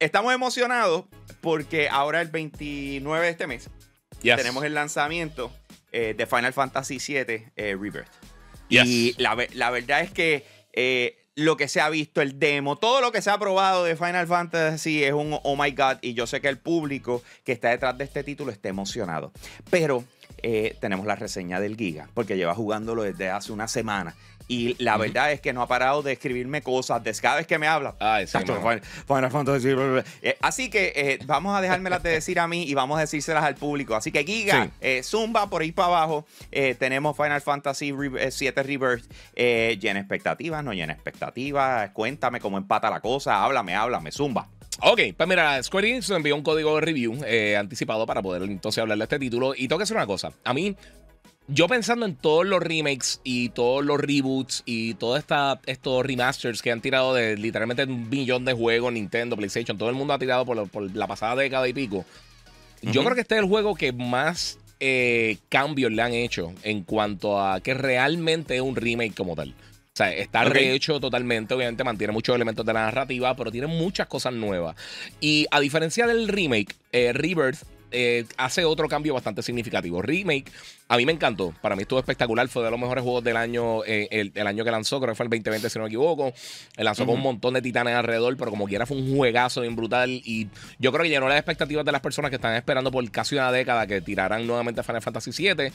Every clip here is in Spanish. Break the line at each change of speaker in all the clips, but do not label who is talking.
estamos emocionados porque ahora el 29 de este mes
Yes.
tenemos el lanzamiento eh, de Final Fantasy VII eh, Rebirth.
Yes.
Y la verdad es que eh, lo que se ha visto, el demo, todo lo que se ha probado de Final Fantasy es un oh my god. Y yo sé que el público que está detrás de este título está emocionado. Pero eh, tenemos la reseña del Giga, porque lleva jugándolo desde hace una semana. Y la verdad es que no ha parado de escribirme cosas de cada vez que me habla.
Ay, sí,
Tacho. Final, Final Fantasy. Eh, así que eh, vamos a dejármelas de decir a mí y vamos a decírselas al público. Así que Giga,
Sí.
eh, Zumba por ahí para abajo. tenemos Final Fantasy Re- eh, 7 Rebirth. Llena expectativas, no llena expectativas. Cuéntame cómo empata la cosa. Háblame, háblame, Zumba.
Ok, pues mira, Square Enix nos envió un código de review eh, anticipado para poder entonces hablar de este título. Y tengo que decir una cosa. A mí, yo pensando en todos los remakes y todos los reboots y todos estos remasters que han tirado de literalmente un millón de juegos, Nintendo, PlayStation, todo el mundo ha tirado por, lo- por la pasada década y pico. Yo
Ujú.
creo que este es el juego que más eh, cambios le han hecho en cuanto a que realmente es un remake como tal. Sea, está rehecho totalmente, obviamente mantiene muchos elementos de la narrativa, pero tiene muchas cosas nuevas. Y a diferencia del remake, eh, Rebirth eh, hace otro cambio bastante significativo. Remake, a mí me encantó. Para mí estuvo espectacular. Fue de los mejores juegos del año, eh, el, el año que lanzó, creo que fue el 2020, si no me equivoco. Eh, Lanzó con un montón de titanes alrededor, pero como quiera fue un juegazo bien brutal. Y yo creo que llenó las expectativas de las personas que están esperando por casi una década que tirarán nuevamente Final Fantasy VII.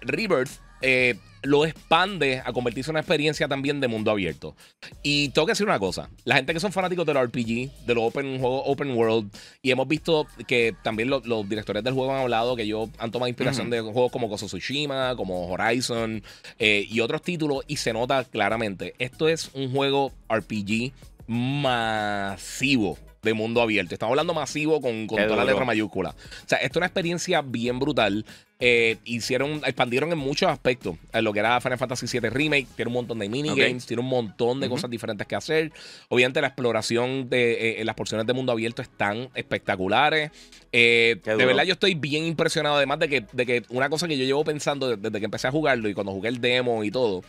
Rebirth eh, lo expande a convertirse en una experiencia también de mundo abierto. Y tengo que decir una cosa: la gente que son fanáticos del RPG, de los open, juegos open world, y hemos visto que también lo- los directores del juego han hablado que ellos han tomado inspiración de juegos como of Tsushima, como Horizon eh, y otros títulos, y se nota claramente. Esto es un juego RPG masivo de mundo abierto. Estamos hablando masivo con, con toda la letra mayúscula. O sea, esto es una experiencia bien brutal. Eh, hicieron, expandieron en muchos aspectos eh, lo que era Final Fantasy VII Remake. Tiene un montón de minigames, tiene un montón de cosas diferentes que hacer. Obviamente, la exploración de eh, en las porciones de mundo abierto están espectaculares. Eh, de verdad, yo estoy bien impresionado. Además de que, de que una cosa que yo llevo pensando desde, desde que empecé a jugarlo y cuando jugué el demo y todo.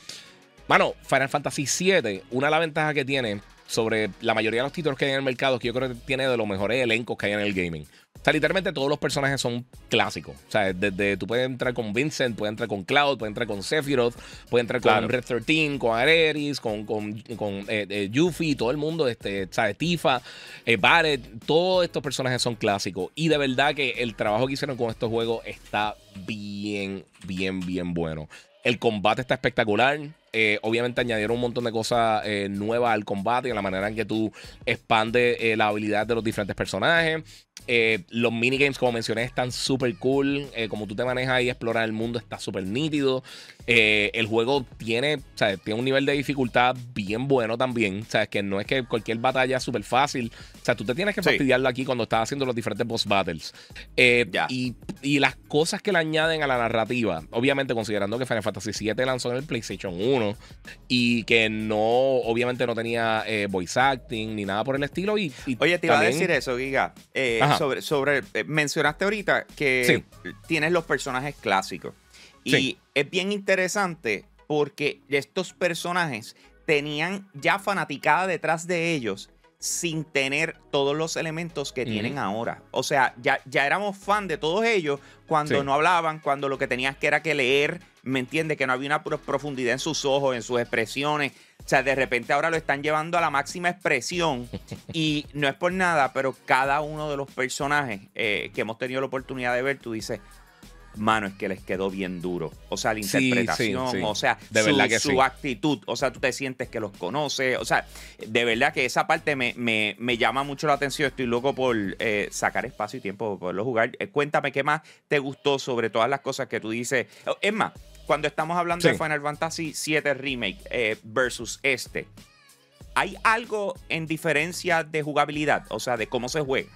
Mano, Final Fantasy VII, una de las ventajas que tiene sobre la mayoría de los títulos que hay en el mercado que yo creo que tiene de los mejores elencos que hay en el gaming. O sea, literalmente todos los personajes son clásicos. O sea, desde tú puedes entrar con Vincent, puedes entrar con Cloud, puedes entrar con Sephiroth, puedes entrar
Claro.
con Red 13, con Aeris, con, con, con eh, eh, Yuffie, todo el mundo, este, ¿sabes? Tifa, eh, Barret, todos estos personajes son clásicos. Y de verdad que el trabajo que hicieron con estos juegos está bien, bien, bien bueno. El combate está espectacular. Eh, obviamente añadieron un montón de cosas eh, nuevas al combate y a la manera en que tú expandes eh, la habilidad de los diferentes personajes. Eh, los minigames, como mencioné, están súper cool. Eh, como tú te manejas y exploras el mundo, está súper nítido. Eh, el juego tiene, o sea, tiene un nivel de dificultad bien bueno también. O sea, que no es que cualquier batalla es súper fácil. O sea, tú te tienes que
Sí.
fastidiarlo aquí cuando estás haciendo los diferentes boss battles. Eh, y, y las cosas que le añaden a la narrativa, obviamente considerando que Final Fantasy VII lanzó en el PlayStation 1 y que no, obviamente no tenía voice acting ni nada por el estilo. Y, y
Oye, te iba a decir eso, Giga. Eh,
Ajá.
Sobre, sobre eh, mencionaste ahorita que tienes los personajes clásicos. Y
Sí.
es bien interesante porque estos personajes tenían ya fanaticada detrás de ellos sin tener todos los elementos que tienen ahora. O sea, ya, ya éramos fan de todos ellos cuando
Sí.
no hablaban, cuando lo que tenías que era que leer, ¿me entiendes? Que no había una pro- profundidad en sus ojos, en sus expresiones. O sea, de repente ahora lo están llevando a la máxima expresión y no es por nada, pero cada uno de los personajes eh, que hemos tenido la oportunidad de ver, tú dices, mano, es que les quedó bien duro. O sea, la interpretación,
sí, sí.
o sea,
De
su,
que
actitud, o sea, tú te sientes que los conoces, o sea, de verdad que esa parte me, me- me llama mucho la atención. Estoy loco por eh, sacar espacio y tiempo para poderlo jugar. Eh, cuéntame qué más te gustó sobre todas las cosas que tú dices. Es más, cuando estamos hablando de Final Fantasy VII Remake eh, versus este, ¿hay algo en diferencia de jugabilidad? O sea, de cómo se juega.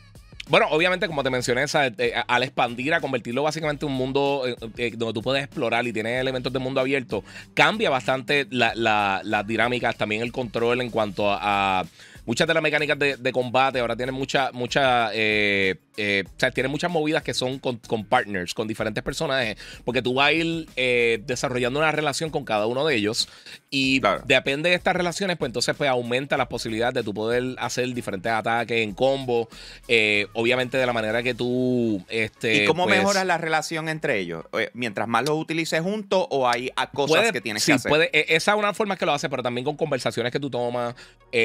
Bueno, obviamente, como te mencioné. Eh, al expandir, a convertirlo básicamente en un mundo eh, eh, donde tú puedes explorar y tienes elementos de mundo abierto, cambia bastante la- la- las dinámicas, también el control en cuanto a, muchas de las mecánicas de, de combate. Ahora tienen mucha, mucha, eh, eh, o sea, tiene muchas movidas que son con, partners, con diferentes personajes, porque tú vas a ir eh, desarrollando una relación con cada uno de ellos y depende de estas relaciones, pues entonces pues aumenta la posibilidad de tú poder hacer diferentes ataques en combo, eh, obviamente de la manera que tú... Este,
¿Y cómo
pues
mejoras la relación entre ellos? Mientras más los utilices juntos o hay cosas que tienes que hacer.
Puede, e, esa es una forma que lo hace, pero también con conversaciones que tú tomas,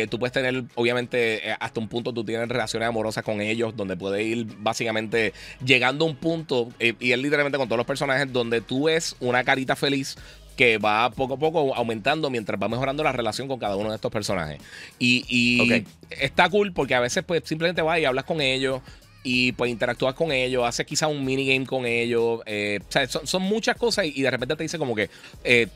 tú puedes tener, obviamente, hasta un punto tú tienes relaciones amorosas con ellos, donde puede ir básicamente llegando a un punto, eh, y es literalmente con todos los personajes, donde tú ves una carita feliz que va poco a poco aumentando mientras va mejorando la relación con cada uno de estos personajes. Y, está cool porque a veces pues simplemente vas y hablas con ellos y pues interactúas con ellos, haces quizá un minigame con ellos. Eh, o sea, son, muchas cosas y, de repente te dice como que eh,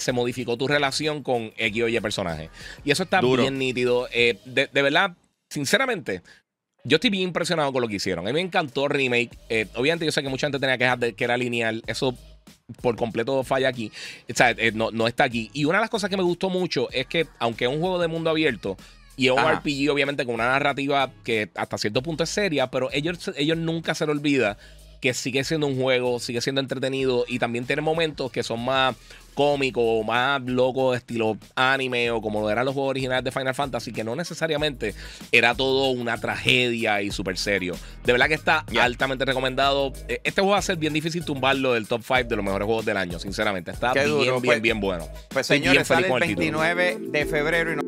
se modificó tu relación con X o Y personaje. Y eso está bien nítido. de, de verdad, sinceramente, yo estoy bien impresionado con lo que hicieron. A mí me encantó el remake. Eh, obviamente, yo sé que mucha gente tenía quejas de que era lineal. Eso por completo falla aquí. O sea, eh, no, está aquí. Y una de las cosas que me gustó mucho es que, aunque es un juego de mundo abierto, y es un RPG, obviamente, con una narrativa que hasta cierto punto es seria, pero ellos, ellos nunca se le olvida que sigue siendo un juego, sigue siendo entretenido y también tiene momentos que son más cómico, más loco, estilo anime o como lo eran los juegos originales de Final Fantasy, que no necesariamente era todo una tragedia y súper serio. De verdad que está altamente recomendado. E, este juego va a ser bien difícil tumbarlo del top 5 de los mejores juegos del año, sinceramente. Está bien, bien,
pues,
bien bueno.
Pues señores, sale el 29 de febrero y no